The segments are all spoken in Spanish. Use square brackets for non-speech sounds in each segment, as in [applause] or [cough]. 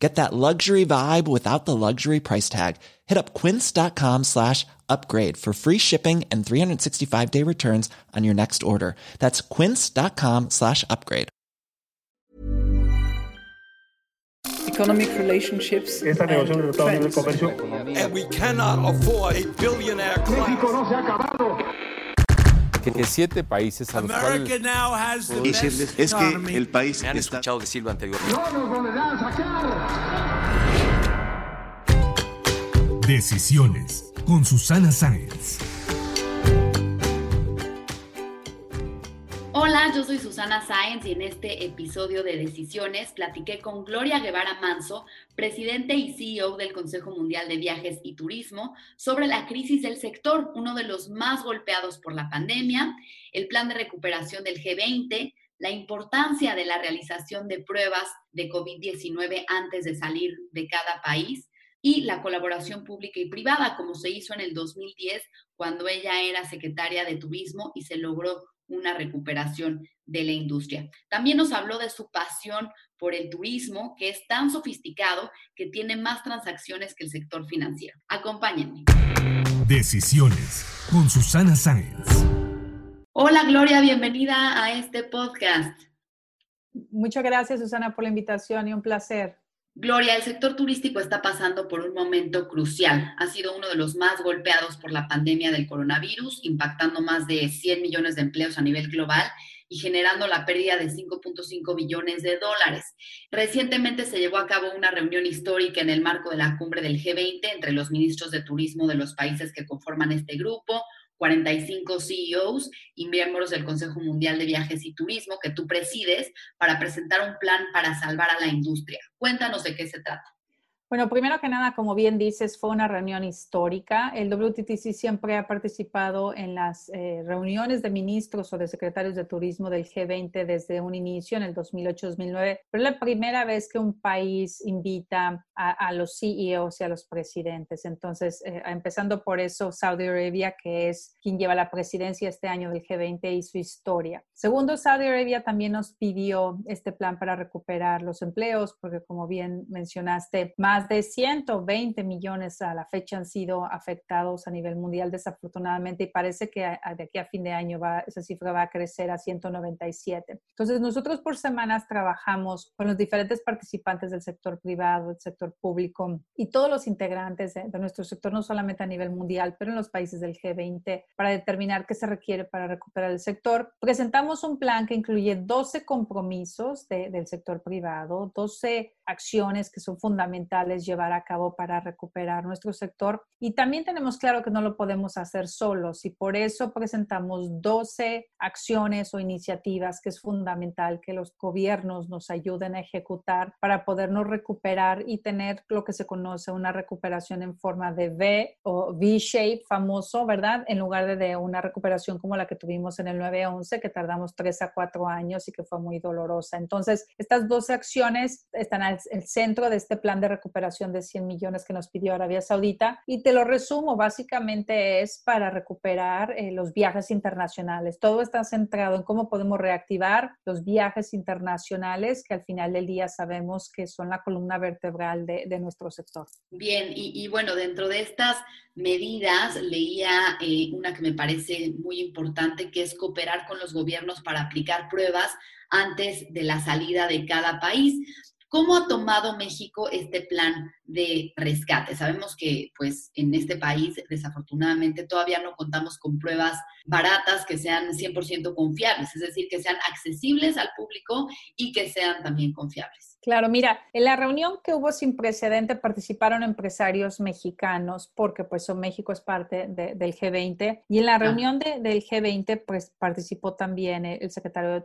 Get that luxury vibe without the luxury price tag. Hit up quince.com slash upgrade for free shipping and 365 day returns on your next order. That's quince.com slash upgrade. Economic relationships. Esta negociación del Tratado de Libre Comercio. And we cannot afford a billionaire class. Que siete países a los cuales America now has the best decirles es que el país Me han está escuchado decirlo anteriormente. No nos volverán a sacar. Decisiones con Susana Sáenz. Hola, yo soy Susana Sáenz y en este episodio de Decisiones platiqué con Gloria Guevara Manso, presidente y CEO del Consejo Mundial de Viajes y Turismo, sobre la crisis del sector, uno de los más golpeados por la pandemia, el plan de recuperación del G20, la importancia de la realización de pruebas de COVID-19 antes de salir de cada país y la colaboración pública y privada, como se hizo en el 2010 cuando ella era secretaria de Turismo y se logró una recuperación de la industria. También nos habló de su pasión por el turismo, que es tan sofisticado que tiene más transacciones que el sector financiero. Acompáñenme. Decisiones con Susana Sáenz. Hola Gloria, bienvenida a este podcast. Muchas gracias, Susana, por la invitación y un placer. Gloria, el sector turístico está pasando por un momento crucial. Ha sido uno de los más golpeados por la pandemia del coronavirus, impactando más de 100 millones de empleos a nivel global y generando la pérdida de 5.5 billones de dólares. Recientemente se llevó a cabo una reunión histórica en el marco de la cumbre del G20 entre los ministros de turismo de los países que conforman este grupo, 45 CEOs y miembros del Consejo Mundial de Viajes y Turismo que tú presides para presentar un plan para salvar a la industria. Cuéntanos de qué se trata. Bueno, primero que nada, como bien dices, fue una reunión histórica. El WTTC siempre ha participado en las eh, reuniones de ministros o de secretarios de turismo del G20 desde un inicio en el 2008-2009, pero es la primera vez que un país invita a, a los CEOs y a los presidentes. Entonces, eh, empezando por eso, Saudi Arabia, que es quien lleva la presidencia este año del G20, hizo historia. Segundo, Saudi Arabia también nos pidió este plan para recuperar los empleos, porque como bien mencionaste, más de 120 millones a la fecha han sido afectados a nivel mundial desafortunadamente y parece que de aquí a fin de año va, esa cifra va a crecer a 197. Entonces nosotros por semanas trabajamos con los diferentes participantes del sector privado, del sector público y todos los integrantes de, de nuestro sector, no solamente a nivel mundial, pero en los países del G20 para determinar qué se requiere para recuperar el sector. Presentamos un plan que incluye 12 compromisos de, del sector privado, 12 acciones que son fundamentales llevar a cabo para recuperar nuestro sector. Y también tenemos claro que no lo podemos hacer solos y por eso presentamos 12 acciones o iniciativas que es fundamental que los gobiernos nos ayuden a ejecutar para podernos recuperar y tener lo que se conoce una recuperación en forma de V o V-shape famoso, ¿verdad? En lugar de, de una recuperación como la que tuvimos en el 9-11, que tardamos 3 a 4 años y que fue muy dolorosa. Entonces, estas 12 acciones están al el centro de este plan de recuperación de 100 millones que nos pidió Arabia Saudita. Y te lo resumo, básicamente es para recuperar eh, los viajes internacionales. Todo está centrado en cómo podemos reactivar los viajes internacionales, que al final del día sabemos que son la columna vertebral de, de nuestro sector. Bien, y, y, bueno, dentro de estas medidas leía eh, una que me parece muy importante, que es cooperar con los gobiernos para aplicar pruebas antes de la salida de cada país. ¿Cómo ha tomado México este plan de rescate? Sabemos que pues en este país desafortunadamente todavía no contamos con pruebas baratas que sean 100% confiables, es decir, que sean accesibles al público y que sean también confiables. Claro, mira, en la reunión que hubo sin precedente participaron empresarios mexicanos porque pues México es parte de, del G20 y en la reunión de, del G20 pues participó también el secretario de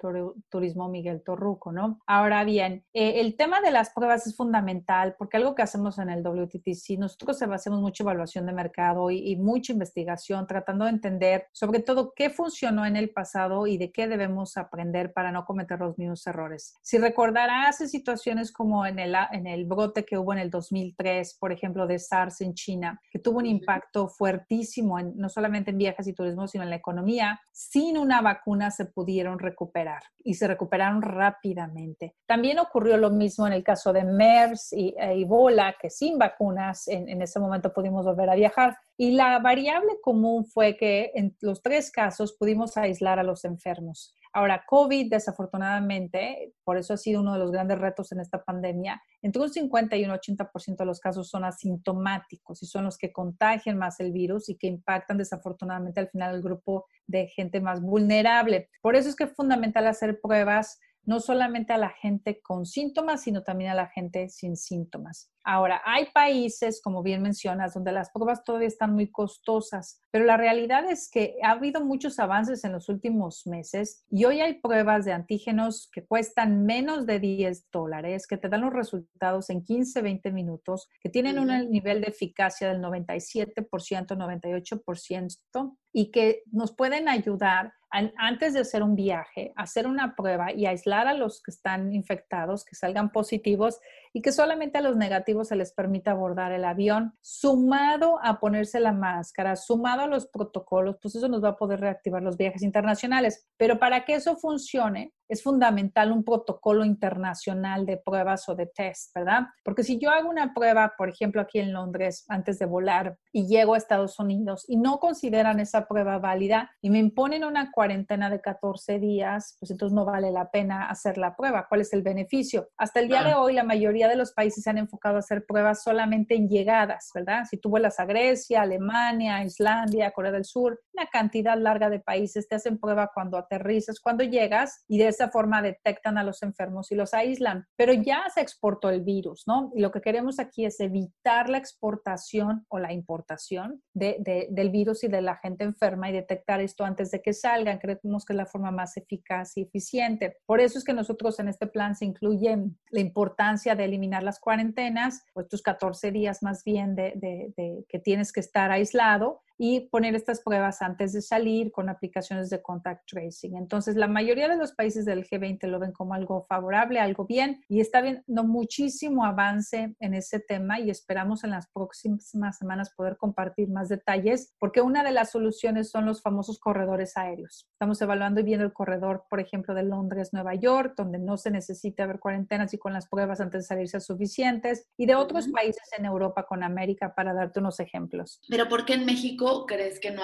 Turismo Miguel Torruco, ¿no? Ahora bien, eh, el tema de las pruebas es fundamental porque algo que hacemos hacemos en el WTTC, nosotros hacemos mucha evaluación de mercado y, y, mucha investigación, tratando de entender sobre todo qué funcionó en el pasado y de qué debemos aprender para no cometer los mismos errores. Si recordarás situaciones como en el, en el brote que hubo en el 2003, por ejemplo, de SARS en China, que tuvo un impacto fuertísimo en, no solamente en viajes y turismo, sino en la economía, sin una vacuna se pudieron recuperar y se recuperaron rápidamente. También ocurrió lo mismo en el caso de MERS y e Ebola, sin vacunas en, en ese momento pudimos volver a viajar. Y la variable común fue que en los tres casos pudimos aislar a los enfermos. Ahora, COVID, desafortunadamente, por eso ha sido uno de los grandes retos en esta pandemia, entre un 50 y un 80% de los casos son asintomáticos y son los que contagian más el virus y que impactan desafortunadamente al final el grupo de gente más vulnerable. Por eso es que es fundamental hacer pruebas no solamente a la gente con síntomas, sino también a la gente sin síntomas. Ahora, hay países, como bien mencionas, donde las pruebas todavía están muy costosas, pero la realidad es que ha habido muchos avances en los últimos meses y hoy hay pruebas de antígenos que cuestan menos de 10 dólares, que te dan los resultados en 15, 20 minutos, que tienen un nivel de eficacia del 97%, 98% y que nos pueden ayudar antes de hacer un viaje, hacer una prueba y aislar a los que están infectados, que salgan positivos y que solamente a los negativos se les permita abordar el avión, sumado a ponerse la máscara, sumado a los protocolos, pues eso nos va a poder reactivar los viajes internacionales. Pero para que eso funcione, es fundamental un protocolo internacional de pruebas o de test, ¿verdad? Porque si yo hago una prueba, por ejemplo, aquí en Londres, antes de volar y llego a Estados Unidos y no consideran esa prueba válida y me imponen una cuarentena de 14 días, pues entonces no vale la pena hacer la prueba. ¿Cuál es el beneficio? Hasta el día de hoy, la mayoría de los países se han enfocado a hacer pruebas solamente en llegadas, ¿verdad? Si tú vuelas a Grecia, Alemania, Islandia, Corea del Sur, una cantidad larga de países te hacen prueba cuando aterrizas, cuando llegas y de esa forma detectan a los enfermos y los aíslan. Pero ya se exportó el virus, ¿no? Y lo que queremos aquí es evitar la exportación o la importación de, del virus y de la gente enferma y detectar esto antes de que salgan. Creemos que es la forma más eficaz y eficiente. Por eso es que nosotros en este plan se incluye la importancia del eliminar las cuarentenas, o estos 14 días más bien de, de, que tienes que estar aislado y poner estas pruebas antes de salir con aplicaciones de contact tracing. Entonces, la mayoría de los países del G20 lo ven como algo favorable, algo bien, y está viendo muchísimo avance en ese tema y esperamos en las próximas semanas poder compartir más detalles, porque una de las soluciones son los famosos corredores aéreos. Estamos evaluando y viendo el corredor, por ejemplo, de Londres-Nueva York, donde no se necesita haber cuarentenas y con las pruebas antes de salirse suficientes, y de otros países en Europa con América, para darte unos ejemplos. Pero ¿por qué en México? Crees que no,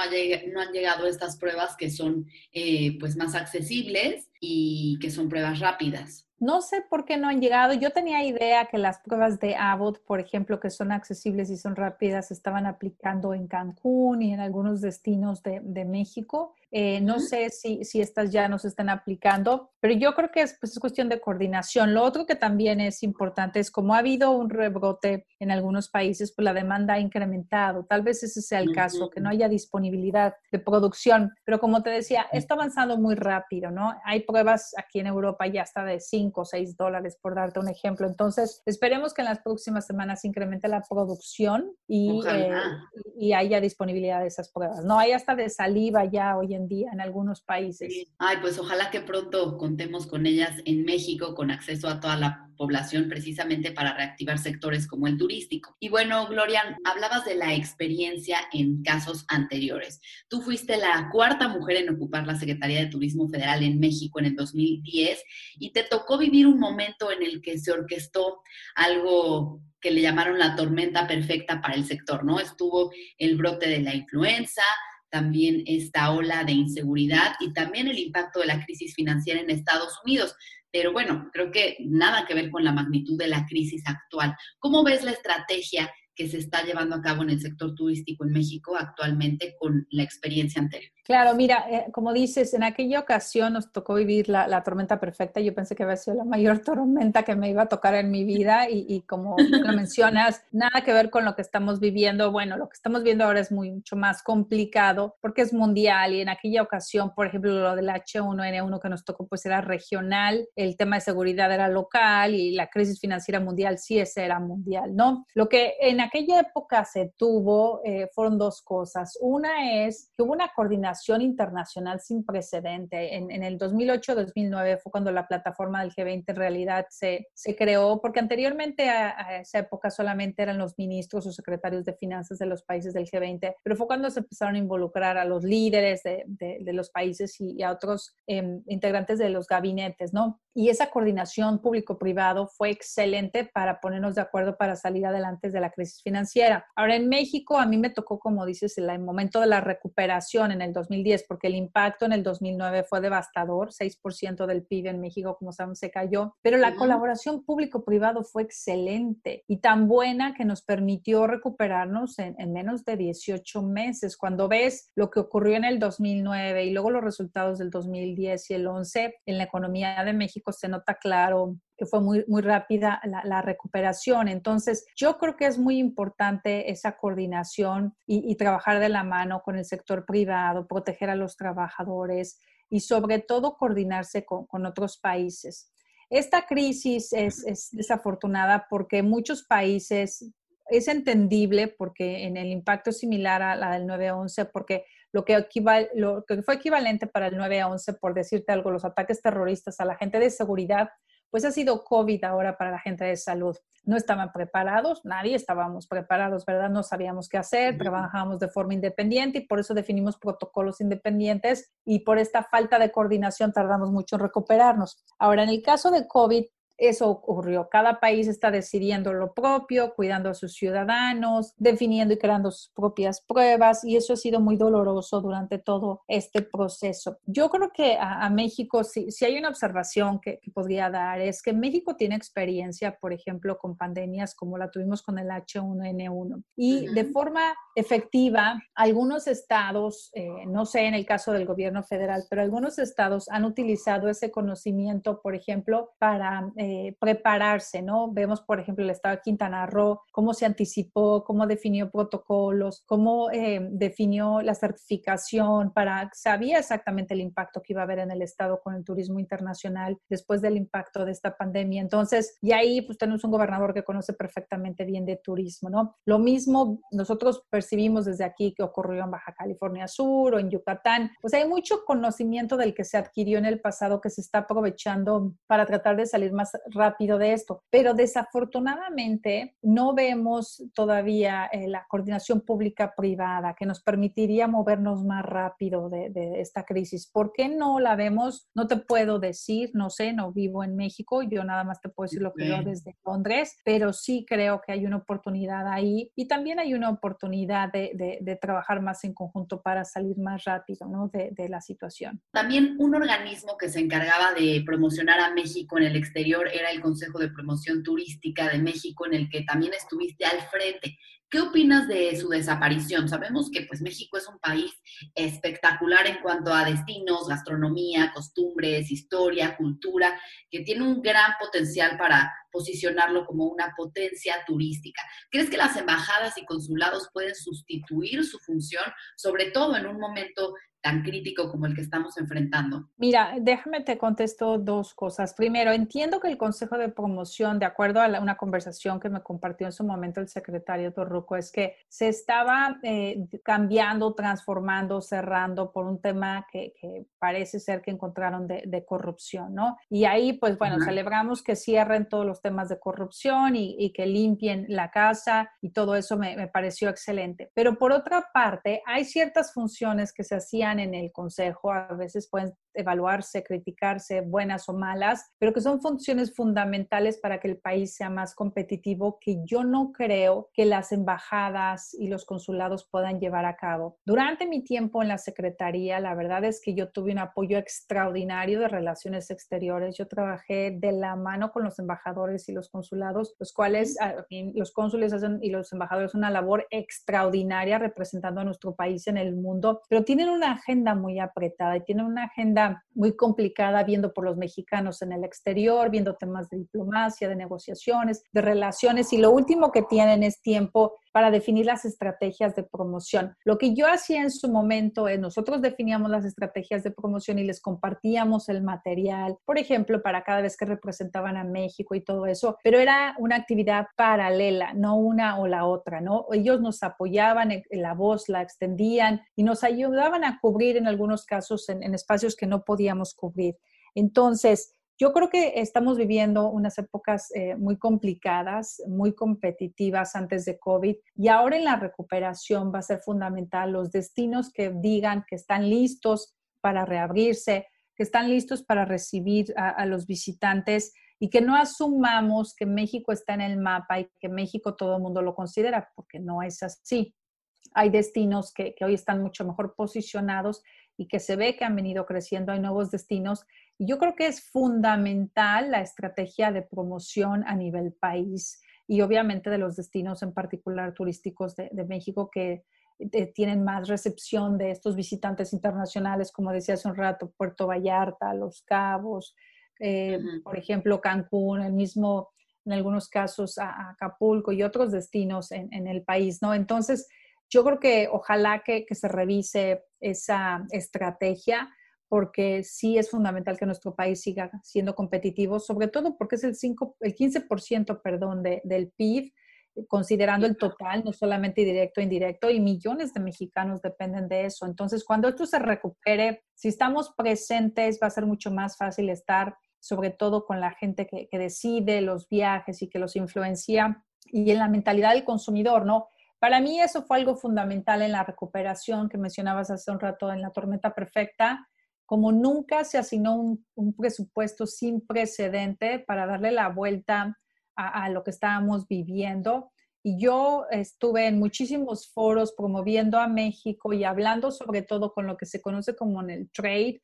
no han llegado estas pruebas que son eh, pues más accesibles y que son pruebas rápidas? No sé por qué no han llegado. Yo tenía idea que las pruebas de Abbott, por ejemplo, que son accesibles y son rápidas, estaban aplicando en Cancún y en algunos destinos de, de México. Eh, no sé si, si estas ya nos están aplicando, pero yo creo que es, pues, es cuestión de coordinación. Lo otro que también es importante es como ha habido un rebrote en algunos países, pues la demanda ha incrementado. Tal vez ese sea el caso, que no haya disponibilidad de producción. Pero como te decía, está avanzando muy rápido, ¿no? Hay pruebas aquí en Europa ya hasta de 5 o 6 dólares, por darte un ejemplo. Entonces, esperemos que en las próximas semanas incremente la producción y, eh, y haya disponibilidad de esas pruebas. No, hay hasta de saliva ya hoy en día en algunos países. Ay, pues ojalá que pronto contemos con ellas en México con acceso a toda la población precisamente para reactivar sectores como el turístico. Y bueno, Gloria, hablabas de la experiencia en casos anteriores. Tú fuiste la cuarta mujer en ocupar la Secretaría de Turismo Federal en México en el 2010 y te tocó vivir un momento en el que se orquestó algo que le llamaron la tormenta perfecta para el sector, ¿no? Estuvo el brote de la influenza, también esta ola de inseguridad y también el impacto de la crisis financiera en Estados Unidos. Pero bueno, creo que nada que ver con la magnitud de la crisis actual. ¿Cómo ves la estrategia que se está llevando a cabo en el sector turístico en México actualmente con la experiencia anterior? Claro, mira, eh, como dices, en aquella ocasión nos tocó vivir la, tormenta perfecta. Yo pensé que había sido la mayor [laughs] tormenta que me iba a tocar en mi vida y, como lo mencionas, nada que ver con lo que estamos viviendo. Bueno, lo que estamos viendo ahora es mucho más complicado porque es mundial y en aquella ocasión, por ejemplo, lo del H1N1 que nos tocó pues era regional, el tema de seguridad era local y la crisis financiera mundial sí ese era mundial, ¿no? Lo que en aquella época se tuvo eh, fueron dos cosas. Una es que hubo una coordinación internacional sin precedente. En, el 2008-2009 fue cuando la plataforma del G20 en realidad se, se creó, porque anteriormente a, esa época solamente eran los ministros o secretarios de finanzas de los países del G20, pero fue cuando se empezaron a involucrar a los líderes de, de, los países y, a otros em, integrantes de los gabinetes, ¿no? Y esa coordinación público-privado fue excelente para ponernos de acuerdo para salir adelante de la crisis financiera. Ahora, en México, a mí me tocó, como dices, el momento de la recuperación en el 2010, porque el impacto en el 2009 fue devastador, 6% del PIB en México, como saben, se cayó, pero la colaboración público-privado fue excelente y tan buena que nos permitió recuperarnos en, en menos de 18 meses. Cuando ves lo que ocurrió en el 2009 y luego los resultados del 2010 y el 11 en la economía de México, se nota claro que fue muy, muy rápida la, recuperación. Entonces, yo creo que es muy importante esa coordinación y, trabajar de la mano con el sector privado, proteger a los trabajadores y sobre todo coordinarse con, otros países. Esta crisis es, es, desafortunada porque muchos países, es entendible porque en el impacto similar a la del 9-11, porque lo que, lo que fue equivalente para el 9 a 11, por decirte algo, los ataques terroristas a la gente de seguridad, pues ha sido COVID ahora para la gente de salud. No estaban preparados, nadie estábamos preparados, ¿verdad? No sabíamos qué hacer, trabajábamos de forma independiente y por eso definimos protocolos independientes y por esta falta de coordinación tardamos mucho en recuperarnos. Ahora, en el caso de COVID, eso ocurrió. Cada país está decidiendo lo propio, cuidando a sus ciudadanos, definiendo y creando sus propias pruebas y eso ha sido muy doloroso durante todo este proceso. Yo creo que a, México, si, hay una observación que, podría dar, es que México tiene experiencia, por ejemplo, con pandemias como la tuvimos con el H1N1 y de forma efectiva, algunos estados, eh, no sé en el caso del gobierno federal, pero algunos estados han utilizado ese conocimiento, por ejemplo, para... Eh, eh, prepararse, ¿no? Vemos, por ejemplo, el estado de Quintana Roo, cómo se anticipó, cómo definió protocolos, cómo eh, definió la certificación para, sabía exactamente el impacto que iba a haber en el estado con el turismo internacional después del impacto de esta pandemia. Entonces, y ahí pues tenemos un gobernador que conoce perfectamente bien de turismo, ¿no? Lo mismo nosotros percibimos desde aquí que ocurrió en Baja California Sur o en Yucatán, pues hay mucho conocimiento del que se adquirió en el pasado que se está aprovechando para tratar de salir más rápido de esto. Pero desafortunadamente no vemos todavía eh, la coordinación pública-privada que nos permitiría movernos más rápido de, esta crisis. ¿Por qué no la vemos? No te puedo decir, no sé, no vivo en México, yo nada más te puedo decir lo que veo desde Londres, pero sí creo que hay una oportunidad ahí y también hay una oportunidad de, trabajar más en conjunto para salir más rápido ¿no? de, de la situación. También un organismo que se encargaba de promocionar a México en el exterior era el Consejo de Promoción Turística de México, en el que también estuviste al frente. ¿Qué opinas de su desaparición? Sabemos que pues México es un país espectacular en cuanto a destinos, gastronomía, costumbres, historia, cultura, que tiene un gran potencial para posicionarlo como una potencia turística. ¿Crees que las embajadas y consulados pueden sustituir su función, sobre todo en un momento tan crítico como el que estamos enfrentando? Mira, déjame te contesto dos cosas. Primero, entiendo que el Consejo de Promoción, de acuerdo a una conversación que me compartió en su momento el secretario Es que se estaba eh, cambiando, transformando, cerrando por un tema que, parece ser que encontraron de, corrupción, ¿no? Y ahí, pues bueno, celebramos que cierren todos los temas de corrupción y, que limpien la casa y todo eso me, me pareció excelente. Pero por otra parte, hay ciertas funciones que se hacían en el consejo, a veces pueden evaluarse, criticarse, buenas o malas, pero que son funciones fundamentales para que el país sea más competitivo que yo no creo que las embajadas y los consulados puedan llevar a cabo. Durante mi tiempo en la Secretaría, la verdad es que yo tuve un apoyo extraordinario de relaciones exteriores. Yo trabajé de la mano con los embajadores y los consulados, los cuales los cónsules hacen y los embajadores una labor extraordinaria representando a nuestro país en el mundo, pero tienen una agenda muy apretada y tienen una agenda muy complicada viendo por los mexicanos en el exterior, viendo temas de diplomacia, de negociaciones, de relaciones y lo último que tienen es tiempo para definir las estrategias de promoción. Lo que yo hacía en su momento es nosotros definíamos las estrategias de promoción y les compartíamos el material, por ejemplo, para cada vez que representaban a México y todo eso, pero era una actividad paralela, no una o la otra, ¿no? Ellos nos apoyaban, en la voz la extendían y nos ayudaban a cubrir en algunos casos en, en espacios que no podíamos cubrir. Entonces, yo creo que estamos viviendo unas épocas eh, muy complicadas, muy competitivas antes de COVID y ahora en la recuperación va a ser fundamental los destinos que digan que están listos para reabrirse, que están listos para recibir a, los visitantes y que no asumamos que México está en el mapa y que México todo el mundo lo considera, porque no es así. Hay destinos que, que hoy están mucho mejor posicionados y que se ve que han venido creciendo, hay nuevos destinos. Y yo creo que es fundamental la estrategia de promoción a nivel país y obviamente de los destinos en particular turísticos de, México que eh, tienen más recepción de estos visitantes internacionales, como decía hace un rato, Puerto Vallarta, Los Cabos, eh, por ejemplo, Cancún, el mismo, en algunos casos, Acapulco y otros destinos en, en el país, ¿no? Entonces, yo creo que ojalá que, se revise esa estrategia porque sí es fundamental que nuestro país siga siendo competitivo, sobre todo porque es el, 5, el 15% perdón, del PIB, considerando el total, no solamente directo e indirecto, y millones de mexicanos dependen de eso. Entonces, cuando esto se recupere, si estamos presentes, va a ser mucho más fácil estar, sobre todo con la gente que, que decide los viajes y que los influencia, y en la mentalidad del consumidor, ¿no? Para mí eso fue algo fundamental en la recuperación que mencionabas hace un rato en la tormenta perfecta. Como nunca se asignó un, presupuesto sin precedente para darle la vuelta a, a lo que estábamos viviendo. Y yo estuve en muchísimos foros promoviendo a México y hablando sobre todo con lo que se conoce como en el trade,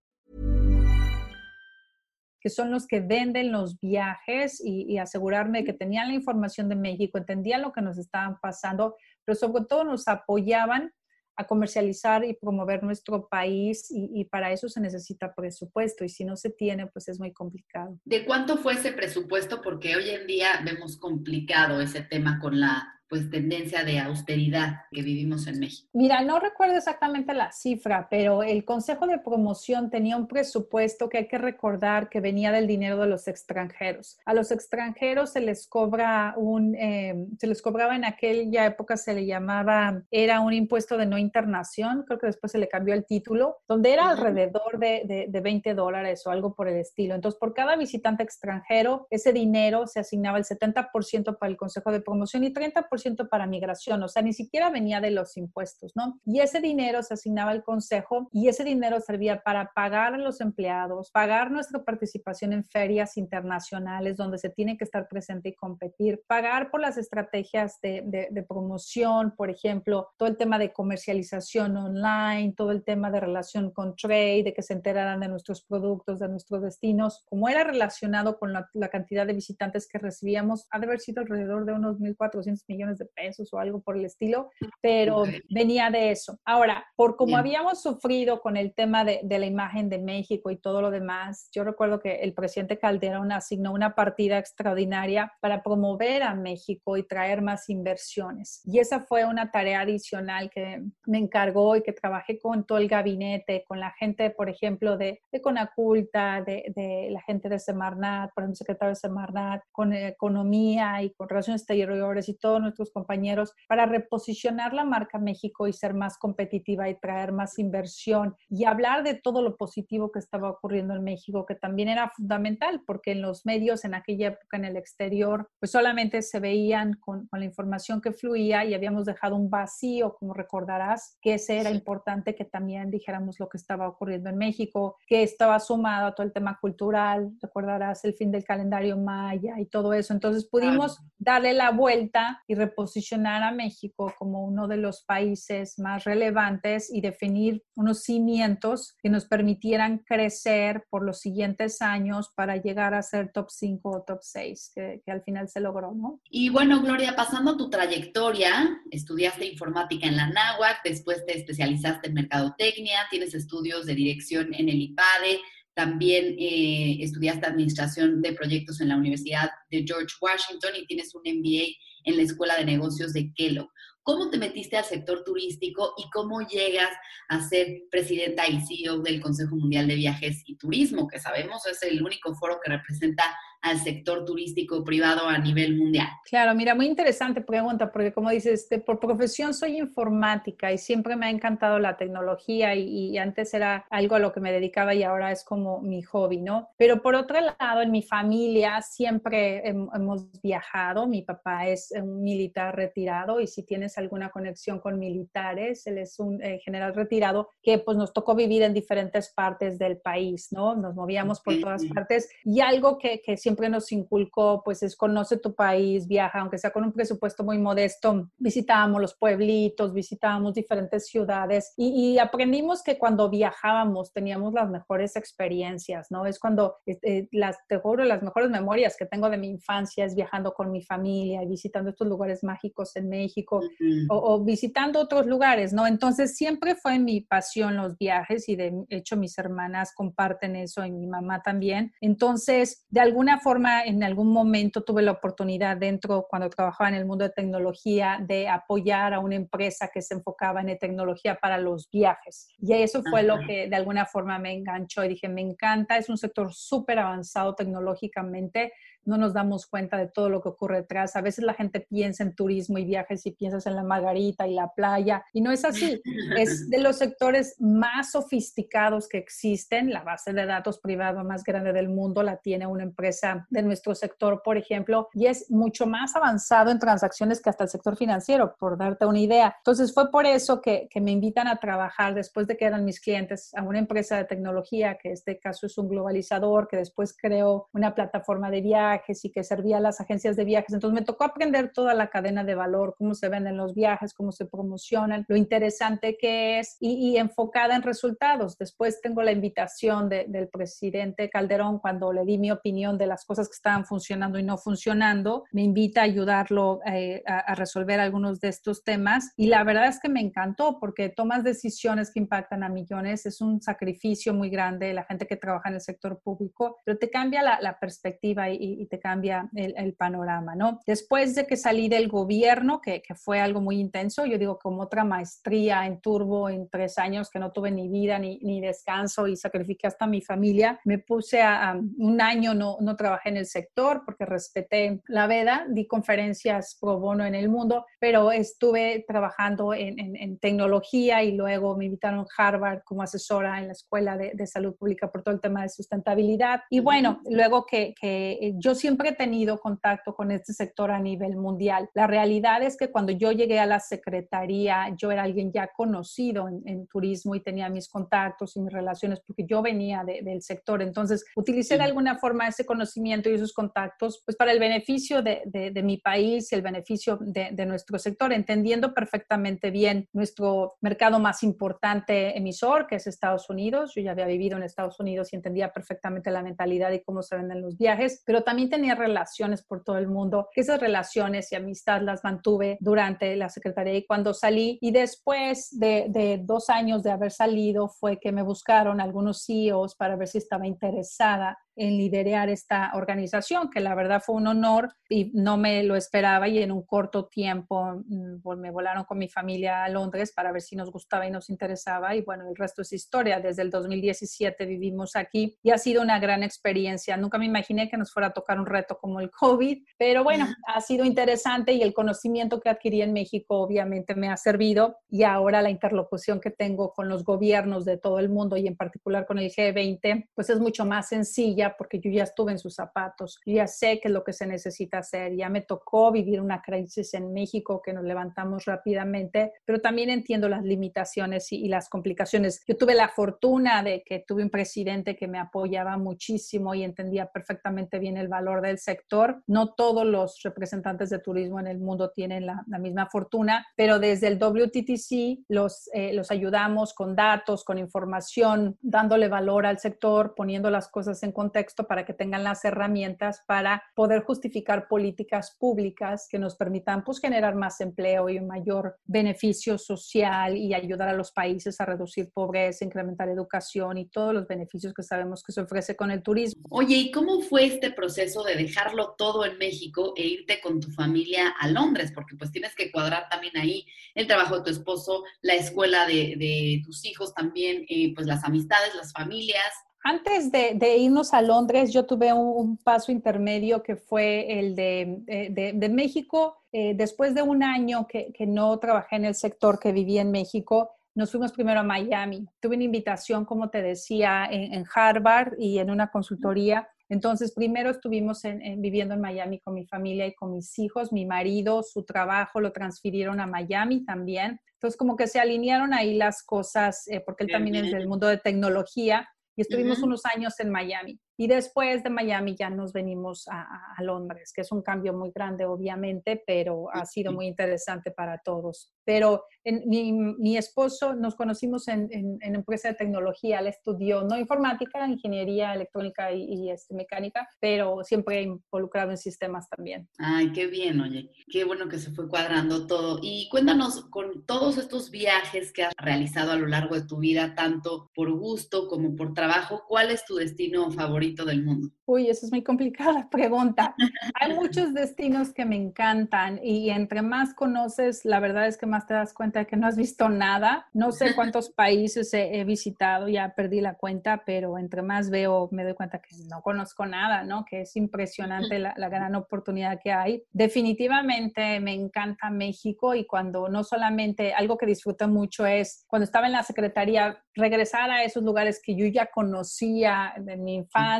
Que son los que venden los viajes y, asegurarme que tenían la información de México, entendían lo que nos estaban pasando, pero sobre todo nos apoyaban a comercializar y promover nuestro país y, y, para eso se necesita presupuesto y si no se tiene, pues es muy complicado. ¿De cuánto fue ese presupuesto? Porque hoy en día vemos complicado ese tema con la pues tendencia de austeridad que vivimos en México. Mira, no recuerdo exactamente la cifra, pero el Consejo de Promoción tenía un presupuesto que hay que recordar que venía del dinero de los extranjeros. A los extranjeros se les cobra un, eh, se les cobraba en aquella época se le llamaba, era un impuesto de no internación, creo que después se le cambió el título, donde era alrededor de, de, de 20 dólares o algo por el estilo. Entonces, por cada visitante extranjero, ese dinero se asignaba el 70% para el Consejo de Promoción y 30% para migración, o sea, ni siquiera venía de los impuestos, ¿no? Y ese dinero se asignaba al Consejo y ese dinero servía para pagar a los empleados, pagar nuestra participación en ferias internacionales donde se tiene que estar presente y competir, pagar por las estrategias de, de promoción, por ejemplo, todo el tema de comercialización online, todo el tema de relación con trade, de que se enteraran de nuestros productos, de nuestros destinos, como era relacionado con la, la cantidad de visitantes que recibíamos, ha de haber sido alrededor de unos 1.400 millones millones de pesos o algo por el estilo, pero venía de eso. Ahora, por como habíamos sufrido con el tema de, de, la imagen de México y todo lo demás, yo recuerdo que el presidente Calderón asignó una partida extraordinaria para promover a México y traer más inversiones. Y esa fue una tarea adicional que me encargó y que trabajé con todo el gabinete, con la gente, por ejemplo, de, de Conaculta, de, de la gente de Semarnat, por ejemplo, secretario de Semarnat, con economía y con relaciones exteriores y todos nuestros compañeros para reposicionar la marca México y ser más competitiva y traer más inversión y hablar de todo lo positivo que estaba ocurriendo en México, que también era fundamental porque en los medios en aquella época en el exterior, pues solamente se veían con, con la información que fluía y habíamos dejado un vacío, como recordarás, que ese era importante que también dijéramos lo que estaba ocurriendo en México, que estaba sumado a todo el tema cultural, recordarás el fin del calendario maya y todo eso. Entonces pudimos darle la vuelta y reposicionar a México como uno de los países más relevantes y definir unos cimientos que nos permitieran crecer por los siguientes años para llegar a ser top 5 o top 6, que, al final se logró, ¿no? Y bueno, Gloria, pasando tu trayectoria, estudiaste informática en la NAWAC, después te especializaste en mercadotecnia, tienes estudios de dirección en el IPADE, también eh, estudiaste administración de proyectos en la Universidad de George Washington y tienes un MBA en la Escuela de Negocios de Kellogg. ¿Cómo te metiste al sector turístico y cómo llegas a ser presidenta y CEO del Consejo Mundial de Viajes y Turismo, que sabemos es el único foro que representa al sector turístico privado a nivel mundial? Claro, mira, muy interesante pregunta, porque como dices, este, por profesión soy informática y siempre me ha encantado la tecnología y, y, antes era algo a lo que me dedicaba y ahora es como mi hobby, ¿no? Pero por otro lado, en mi familia siempre hemos viajado, mi papá es un militar retirado y si tienes alguna conexión con militares, él es un eh, general retirado que pues nos tocó vivir en diferentes partes del país, ¿no? Nos movíamos por todas partes y algo que, que siempre nos inculcó pues es conoce tu país, viaja, aunque sea con un presupuesto muy modesto, visitábamos los pueblitos, visitábamos diferentes ciudades y, y aprendimos que cuando viajábamos teníamos las mejores experiencias, ¿no? Es cuando, eh, las, te juro, las mejores memorias que tengo de mi infancia es viajando con mi familia y visitando estos lugares mágicos en México o, o, visitando otros lugares, ¿no? Entonces siempre fue mi pasión los viajes y de hecho mis hermanas comparten eso y mi mamá también. Entonces, de alguna forma, en algún momento tuve la oportunidad dentro, cuando trabajaba en el mundo de tecnología, de apoyar a una empresa que se enfocaba en tecnología para los viajes. Y eso fue Ajá. lo que de alguna forma me enganchó y dije, me encanta, es un sector súper avanzado tecnológicamente no nos damos cuenta de todo lo que ocurre detrás. A veces la gente piensa en turismo y viajes y piensas en la margarita y la playa, y no es así. Es de los sectores más sofisticados que existen. La base de datos privada más grande del mundo la tiene una empresa de nuestro sector, por ejemplo, y es mucho más avanzado en transacciones que hasta el sector financiero, por darte una idea. Entonces fue por eso que, que me invitan a trabajar después de que eran mis clientes a una empresa de tecnología, que en este caso es un globalizador, que después creó una plataforma de viajes y que servía a las agencias de viajes. Entonces me tocó aprender toda la cadena de valor, cómo se venden los viajes, cómo se promocionan, lo interesante que es y, y enfocada en resultados. Después tengo la invitación de, del presidente Calderón cuando le di mi opinión de las cosas que estaban funcionando y no funcionando. Me invita a ayudarlo eh, a, a resolver algunos de estos temas y la verdad es que me encantó porque tomas decisiones que impactan a millones. Es un sacrificio muy grande la gente que trabaja en el sector público, pero te cambia la, la perspectiva y, y te cambia el, el, panorama, ¿no? Después de que salí del gobierno, que, que, fue algo muy intenso, yo digo como otra maestría en turbo en tres años que no tuve ni vida ni, ni descanso y sacrifiqué hasta mi familia, me puse a, a, un año, no, no trabajé en el sector porque respeté la veda, di conferencias pro bono en el mundo, pero estuve trabajando en, en, en tecnología y luego me invitaron a Harvard como asesora en la Escuela de, de Salud Pública por todo el tema de sustentabilidad. Y bueno, luego que, que yo siempre he tenido contacto con este sector a nivel mundial. La realidad es que cuando yo llegué a la secretaría, yo era alguien ya conocido en, en turismo y tenía mis contactos y mis relaciones porque yo venía de, del sector. Entonces, utilicé de alguna forma ese conocimiento y esos contactos pues para el beneficio de, de, de mi país y el beneficio de, nuestro sector, entendiendo perfectamente bien nuestro mercado más importante emisor, que es Estados Unidos. Yo ya había vivido en Estados Unidos y entendía perfectamente la mentalidad y cómo se venden los viajes, pero también tenía relaciones por todo el mundo. Esas relaciones y amistad las mantuve durante la secretaría y cuando salí. Y después de, de dos años de haber salido fue que me buscaron algunos CEOs para ver si estaba interesada en liderar esta organización, que la verdad fue un honor y no me lo esperaba y en un corto tiempo mm, me volaron con mi familia a Londres para ver si nos gustaba y nos interesaba y bueno, el resto es historia. Desde el 2017 vivimos aquí y ha sido una gran experiencia. Nunca me imaginé que nos fuera a tocar un reto como el COVID, pero bueno, ha sido interesante y el conocimiento que adquirí en México obviamente me ha servido y ahora la interlocución que tengo con los gobiernos de todo el mundo y en particular con el G20, pues es mucho más sencilla porque yo ya estuve en sus zapatos, yo ya sé qué es lo que se necesita hacer, ya me tocó vivir una crisis en México que nos levantamos rápidamente, pero también entiendo las limitaciones y, las complicaciones. Yo tuve la fortuna de que tuve un presidente que me apoyaba muchísimo y entendía perfectamente bien el valor del sector. No todos los representantes de turismo en el mundo tienen la, misma fortuna, pero desde el WTTC los, eh, los ayudamos con datos, con información, dándole valor al sector, poniendo las cosas en contexto contexto para que tengan las herramientas para poder justificar políticas públicas que nos permitan pues, generar más empleo y un mayor beneficio social y ayudar a los países a reducir pobreza, incrementar educación y todos los beneficios que sabemos que se ofrece con el turismo. Oye, ¿y cómo fue este proceso de dejarlo todo en México e irte con tu familia a Londres? Porque pues tienes que cuadrar también ahí el trabajo de tu esposo, la escuela de, tus hijos también, eh, pues las amistades, las familias antes de, irnos a Londres, yo tuve un, paso intermedio que fue el de, eh, México. Eh, después de un año que, no trabajé en el sector que viví en México, nos fuimos primero a Miami. Tuve una invitación, como te decía, en, Harvard y en una consultoría. Entonces, primero estuvimos viviendo en Miami con mi familia y con mis hijos. Mi marido, su trabajo lo transfirieron a Miami también. Entonces, como que se alinearon ahí las cosas, eh, porque él también es del mundo de tecnología y estuvimos unos años en Miami. Y después de Miami ya nos venimos a, a, Londres, que es un cambio muy grande, obviamente, pero ha sido muy interesante para todos. Pero en, mi, mi, esposo nos conocimos en, en, empresa de tecnología, él estudió no informática, ingeniería electrónica y, este, mecánica, pero siempre involucrado en sistemas también. Ay, qué bien, oye, qué bueno que se fue cuadrando todo. Y cuéntanos, con todos estos viajes que has realizado a lo largo de tu vida, tanto por gusto como por trabajo, ¿cuál es tu destino favorito? Del mundo? Uy, eso es muy complicada pregunta. Hay muchos destinos que me encantan y entre más conoces, la verdad es que más te das cuenta de que no has visto nada. No sé [laughs] cuántos países he, visitado, ya perdí la cuenta, pero entre más veo, me doy cuenta que no conozco nada, ¿no? Que es impresionante la, la gran oportunidad que hay. Definitivamente me encanta México y cuando no solamente, algo que disfruto mucho es cuando estaba en la Secretaría, regresar a esos lugares que yo ya conocía de mi infancia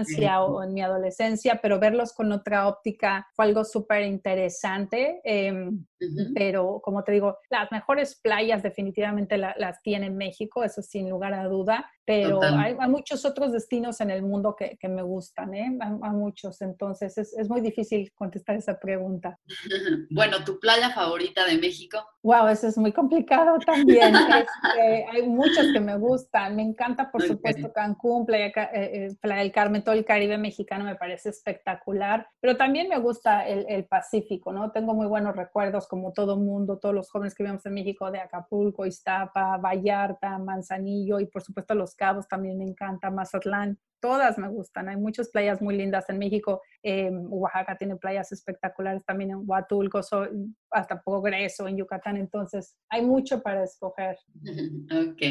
o en mi adolescencia, pero verlos con otra óptica fue algo súper interesante. Em, pero como te digo, las mejores playas definitivamente las tiene México, eso sin lugar a duda, pero hay, muchos otros destinos en el mundo que, que me gustan, ¿eh? Hay, muchos, entonces es, es, muy difícil contestar esa pregunta. [laughs] Bueno, ¿tu playa favorita de México? Wow, eso es muy complicado también. Este, hay muchas que me gustan, me encanta por supuesto Cancún, Playa, eh, eh, Playa, del Carmen, todo el Caribe mexicano me parece espectacular, pero también me gusta el, el Pacífico, ¿no? Tengo muy buenos recuerdos como todo mundo, todos los jóvenes que vivimos en México, de Acapulco, Iztapa, Vallarta, Manzanillo y por supuesto Los Cabos también me encanta, Mazatlán, todas me gustan. Hay muchas playas muy lindas en México. Eh, Oaxaca tiene playas espectaculares también en Huatulco, hasta Progreso en Yucatán. Entonces, hay mucho para escoger. [laughs] Ok.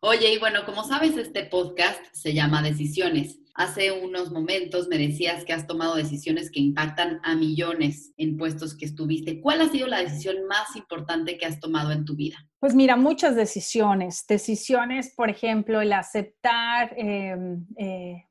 Oye, y bueno, como sabes, este podcast se llama Decisiones. Hace unos momentos me decías que has tomado decisiones que impactan a millones en puestos que estuviste. ¿Cuál ha sido la decisión más importante que has tomado en tu vida? Pues mira, muchas decisiones. Decisiones, por ejemplo, el aceptar em, eh,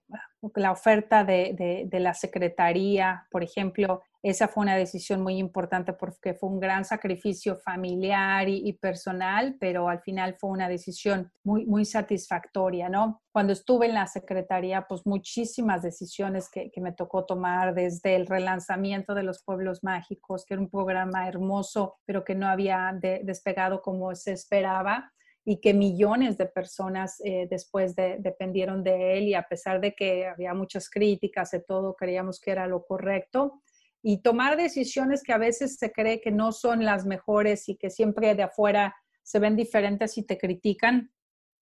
la oferta de, de, la secretaría, por ejemplo, esa fue una decisión muy importante porque fue un gran sacrificio familiar y, personal, pero al final fue una decisión muy, muy satisfactoria, ¿no? Cuando estuve en la Secretaría, pues muchísimas decisiones que, que me tocó tomar, desde el relanzamiento de los pueblos mágicos, que era un programa hermoso, pero que no había despegado como se esperaba y que millones de personas eh, después dependieron de él y a pesar de que había muchas críticas de todo, creíamos que era lo correcto. Y tomar decisiones que a veces se cree que no son las mejores y que siempre de afuera se ven diferentes y te critican,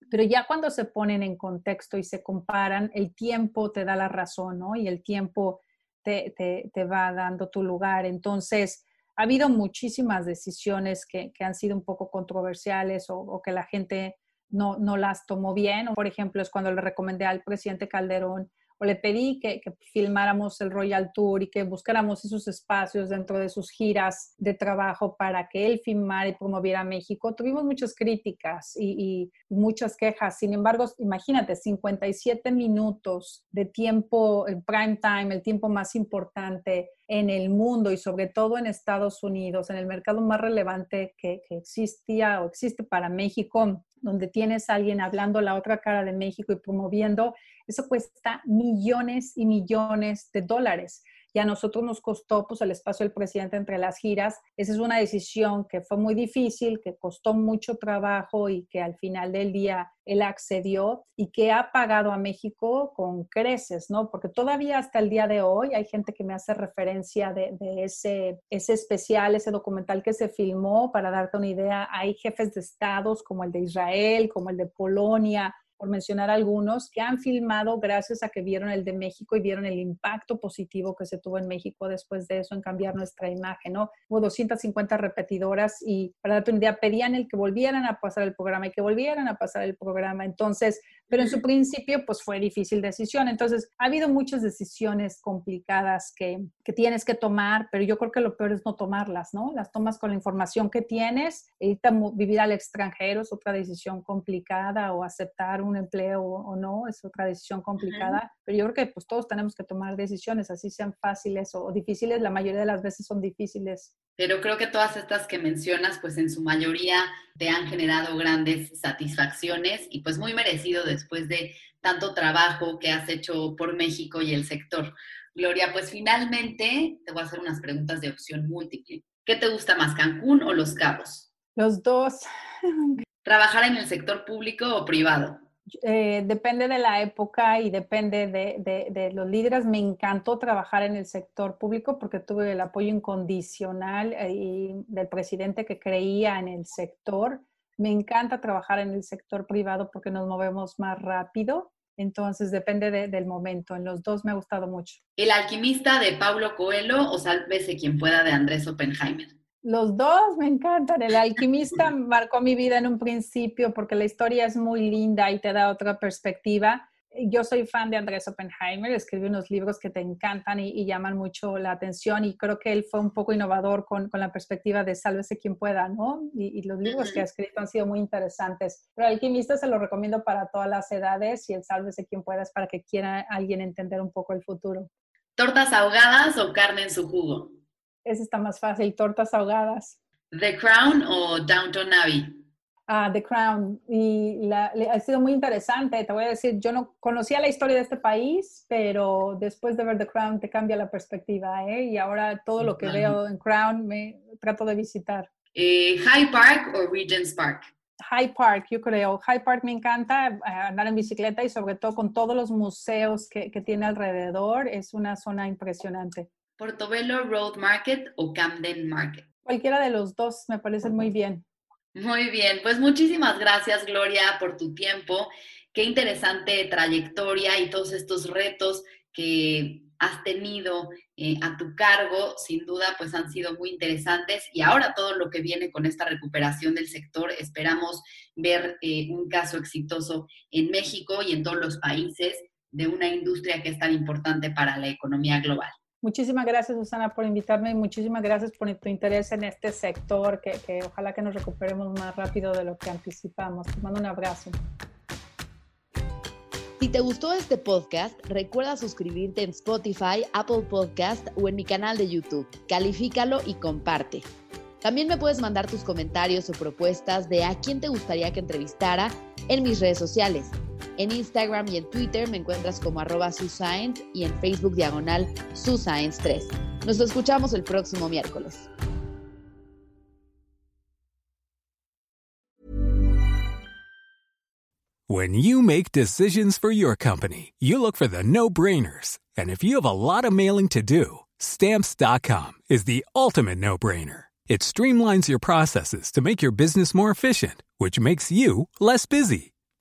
pero ya cuando se ponen en contexto y se comparan, el tiempo te da la razón, ¿no? Y el tiempo te, te, va dando tu lugar. Entonces, ha habido muchísimas decisiones que, que han sido un poco controversiales o, o que la gente no, no, las tomó bien. Por ejemplo, es cuando le recomendé al presidente Calderón o le pedí que, filmáramos el Royal Tour y que buscáramos esos espacios dentro de sus giras de trabajo para que él filmara y promoviera México. Tuvimos muchas críticas y, muchas quejas. Sin embargo, imagínate, 57 minutos de tiempo, el prime time, el tiempo más importante en el mundo y sobre todo en Estados Unidos, en el mercado más relevante que, que existía o existe para México, donde tienes a alguien hablando la otra cara de México y promoviendo eso cuesta millones y millones de dólares. Y a nosotros nos costó pues, el espacio del presidente entre las giras. Esa es una decisión que fue muy difícil, que costó mucho trabajo y que al final del día él accedió y que ha pagado a México con creces, ¿no? Porque todavía hasta el día de hoy hay gente que me hace referencia de, ese especial, ese documental que se filmó, para darte una idea, hay jefes de estados como el de Israel, como el de Polonia, por mencionar algunos, que han filmado gracias a que vieron el de México y vieron el impacto positivo que se tuvo en México después de eso en cambiar nuestra imagen, ¿no? Hubo 250 repetidoras y para darte una idea, pedían el que volvieran a pasar el programa y que volvieran a pasar el programa. Entonces, pero en su principio, pues fue difícil decisión. Entonces, ha habido muchas decisiones complicadas que, que tienes que tomar, pero yo creo que lo peor es no tomarlas, ¿no? Las tomas con la información que tienes, irte vivir al extranjero es otra decisión complicada o aceptar un empleo o, no, es otra decisión complicada, pero yo creo que pues todos tenemos que tomar decisiones, así sean fáciles o, difíciles, la mayoría de las veces son difíciles. Pero creo que todas estas que mencionas, pues en su mayoría te han generado grandes satisfacciones y pues muy merecido después de tanto trabajo que has hecho por México y el sector. Gloria, pues finalmente te voy a hacer unas preguntas de opción múltiple. ¿Qué te gusta más, Cancún o Los Cabos? Los dos. [laughs] ¿Trabajar en el sector público o privado? Eh, depende de la época y depende de, los líderes. Me encantó trabajar en el sector público porque tuve el apoyo incondicional eh, del presidente que creía en el sector. Me encanta trabajar en el sector privado porque nos movemos más rápido. Entonces depende del momento. En los dos me ha gustado mucho. ¿El alquimista de Paulo Coelho o Sálvese quien pueda de Andrés Oppenheimer? Los dos me encantan. El alquimista marcó mi vida en un principio porque la historia es muy linda y te da otra perspectiva. Yo soy fan de Andrés Oppenheimer, escribe unos libros que te encantan y, llaman mucho la atención y creo que él fue un poco innovador con, con la perspectiva de sálvese quien pueda, ¿no? Y, los libros que ha escrito han sido muy interesantes. Pero el alquimista se lo recomiendo para todas las edades y el sálvese quien pueda es para que quiera alguien entender un poco el futuro. ¿Tortas ahogadas o carne en su jugo? Ese está más fácil, tortas ahogadas. ¿The Crown o Downton Abbey? Ah, The Crown. Y ha sido muy interesante. Te voy a decir, yo no conocía la historia de este país, pero después de ver The Crown te cambia la perspectiva, ¿eh? Y ahora todo lo que veo en Crown me trato de visitar. Eh, ¿High Park o Regent's Park? High Park, yo creo. High Park me encanta eh, andar en bicicleta y sobre todo con todos los museos que, que tiene alrededor. Es una zona impresionante. ¿Portobello Road Market o Camden Market? Cualquiera de los dos me parecen muy bien. Muy bien, pues muchísimas gracias Gloria por tu tiempo. Qué interesante trayectoria y todos estos retos que has tenido eh, a tu cargo, sin duda, pues han sido muy interesantes. Y ahora todo lo que viene con esta recuperación del sector, esperamos ver eh, un caso exitoso en México y en todos los países de una industria que es tan importante para la economía global. Muchísimas gracias, Susana, por invitarme y muchísimas gracias por tu interés en este sector, que, que ojalá que nos recuperemos más rápido de lo que anticipamos. Te mando un abrazo. Si te gustó este podcast, recuerda suscribirte en Spotify, Apple Podcast o en mi canal de YouTube. Califícalo y comparte. También me puedes mandar tus comentarios o propuestas de a quién te gustaría que entrevistara en mis redes sociales. En Instagram y en Twitter me encuentras como arroba suscience y en Facebook diagonal suscience3. Nos escuchamos el próximo miércoles. When you make decisions for your company, you look for the no-brainers. And if you have a lot of mailing to do, stamps.com is the ultimate no-brainer. It streamlines your processes to make your business more efficient, which makes you less busy.